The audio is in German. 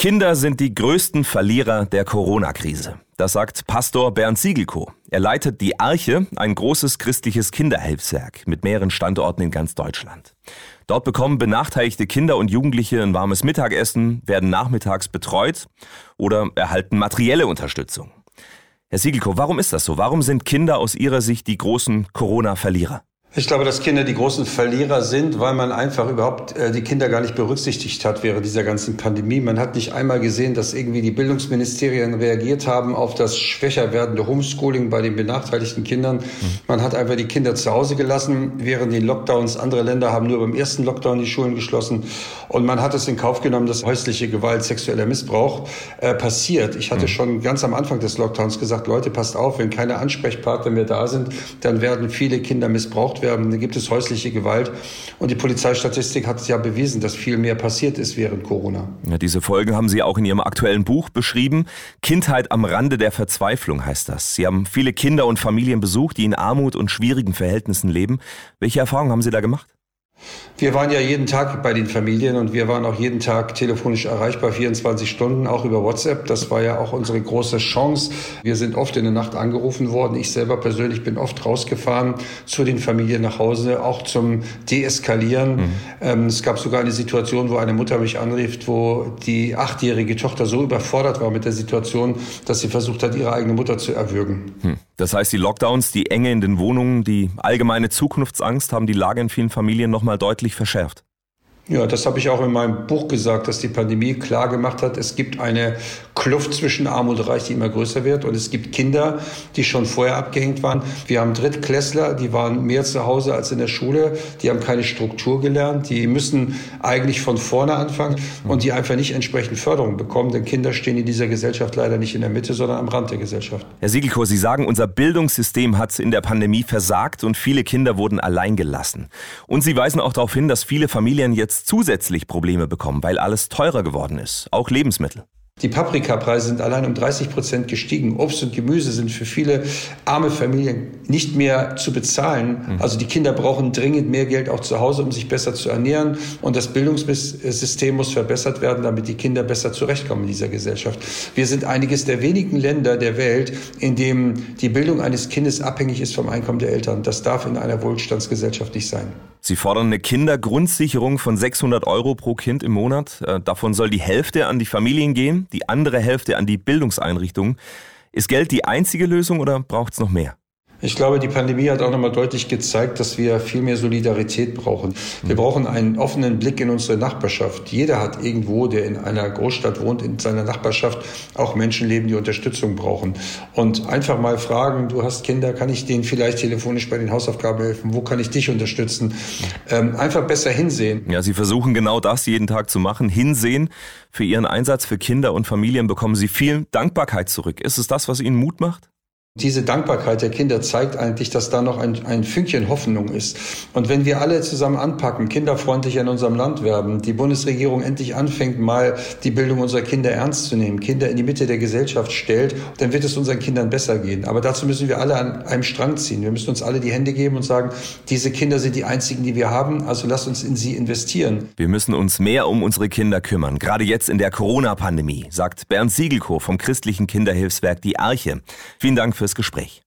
Kinder sind die größten Verlierer der Corona-Krise. Das sagt Pastor Bernd Siegelko. Er leitet die Arche, ein großes christliches Kinderhilfswerk mit mehreren Standorten in ganz Deutschland. Dort bekommen benachteiligte Kinder und Jugendliche ein warmes Mittagessen, werden nachmittags betreut oder erhalten materielle Unterstützung. Herr Siegelko, warum ist das so? Warum sind Kinder aus Ihrer Sicht die großen Corona-Verlierer? Ich glaube, dass Kinder die großen Verlierer sind, weil man einfach überhaupt äh, die Kinder gar nicht berücksichtigt hat während dieser ganzen Pandemie. Man hat nicht einmal gesehen, dass irgendwie die Bildungsministerien reagiert haben auf das schwächer werdende Homeschooling bei den benachteiligten Kindern. Mhm. Man hat einfach die Kinder zu Hause gelassen, während die Lockdowns. Andere Länder haben nur beim ersten Lockdown die Schulen geschlossen. Und man hat es in Kauf genommen, dass häusliche Gewalt, sexueller Missbrauch äh, passiert. Ich hatte mhm. schon ganz am Anfang des Lockdowns gesagt, Leute, passt auf, wenn keine Ansprechpartner mehr da sind, dann werden viele Kinder missbraucht werden, dann gibt es häusliche Gewalt. Und die Polizeistatistik hat es ja bewiesen, dass viel mehr passiert ist während Corona. Ja, diese Folgen haben Sie auch in Ihrem aktuellen Buch beschrieben. Kindheit am Rande der Verzweiflung heißt das. Sie haben viele Kinder und Familien besucht, die in Armut und schwierigen Verhältnissen leben. Welche Erfahrungen haben Sie da gemacht? Wir waren ja jeden Tag bei den Familien und wir waren auch jeden Tag telefonisch erreichbar, 24 Stunden, auch über WhatsApp. Das war ja auch unsere große Chance. Wir sind oft in der Nacht angerufen worden. Ich selber persönlich bin oft rausgefahren zu den Familien nach Hause, auch zum Deeskalieren. Mhm. Ähm, es gab sogar eine Situation, wo eine Mutter mich anrief, wo die achtjährige Tochter so überfordert war mit der Situation, dass sie versucht hat, ihre eigene Mutter zu erwürgen. Mhm. Das heißt, die Lockdowns, die Enge in den Wohnungen, die allgemeine Zukunftsangst haben die Lage in vielen Familien nochmal deutlich verschärft. Ja, das habe ich auch in meinem Buch gesagt, dass die Pandemie klar gemacht hat, es gibt eine Kluft zwischen Arm und Reich, die immer größer wird. Und es gibt Kinder, die schon vorher abgehängt waren. Wir haben Drittklässler, die waren mehr zu Hause als in der Schule. Die haben keine Struktur gelernt. Die müssen eigentlich von vorne anfangen und die einfach nicht entsprechend Förderung bekommen. Denn Kinder stehen in dieser Gesellschaft leider nicht in der Mitte, sondern am Rand der Gesellschaft. Herr Siegelko, Sie sagen, unser Bildungssystem hat in der Pandemie versagt und viele Kinder wurden allein gelassen. Und Sie weisen auch darauf hin, dass viele Familien jetzt zusätzlich Probleme bekommen, weil alles teurer geworden ist, auch Lebensmittel. Die Paprikapreise sind allein um 30 Prozent gestiegen. Obst und Gemüse sind für viele arme Familien nicht mehr zu bezahlen. Mhm. Also die Kinder brauchen dringend mehr Geld auch zu Hause, um sich besser zu ernähren. Und das Bildungssystem muss verbessert werden, damit die Kinder besser zurechtkommen in dieser Gesellschaft. Wir sind einiges der wenigen Länder der Welt, in dem die Bildung eines Kindes abhängig ist vom Einkommen der Eltern. Das darf in einer Wohlstandsgesellschaft nicht sein. Sie fordern eine Kindergrundsicherung von 600 Euro pro Kind im Monat. Äh, davon soll die Hälfte an die Familien gehen die andere Hälfte an die Bildungseinrichtungen. Ist Geld die einzige Lösung oder braucht es noch mehr? Ich glaube, die Pandemie hat auch nochmal deutlich gezeigt, dass wir viel mehr Solidarität brauchen. Wir brauchen einen offenen Blick in unsere Nachbarschaft. Jeder hat irgendwo, der in einer Großstadt wohnt, in seiner Nachbarschaft auch Menschen leben, die Unterstützung brauchen. Und einfach mal fragen, du hast Kinder, kann ich denen vielleicht telefonisch bei den Hausaufgaben helfen? Wo kann ich dich unterstützen? Ähm, einfach besser hinsehen. Ja, Sie versuchen genau das jeden Tag zu machen. Hinsehen. Für Ihren Einsatz für Kinder und Familien bekommen Sie viel Dankbarkeit zurück. Ist es das, was Ihnen Mut macht? Diese Dankbarkeit der Kinder zeigt eigentlich, dass da noch ein, ein Fünkchen Hoffnung ist. Und wenn wir alle zusammen anpacken, kinderfreundlich in unserem Land werden, die Bundesregierung endlich anfängt, mal die Bildung unserer Kinder ernst zu nehmen, Kinder in die Mitte der Gesellschaft stellt, dann wird es unseren Kindern besser gehen. Aber dazu müssen wir alle an einem Strang ziehen. Wir müssen uns alle die Hände geben und sagen, diese Kinder sind die einzigen, die wir haben, also lasst uns in sie investieren. Wir müssen uns mehr um unsere Kinder kümmern, gerade jetzt in der Corona-Pandemie, sagt Bernd Siegelko vom christlichen Kinderhilfswerk Die Arche. Vielen Dank fürs Gespräch.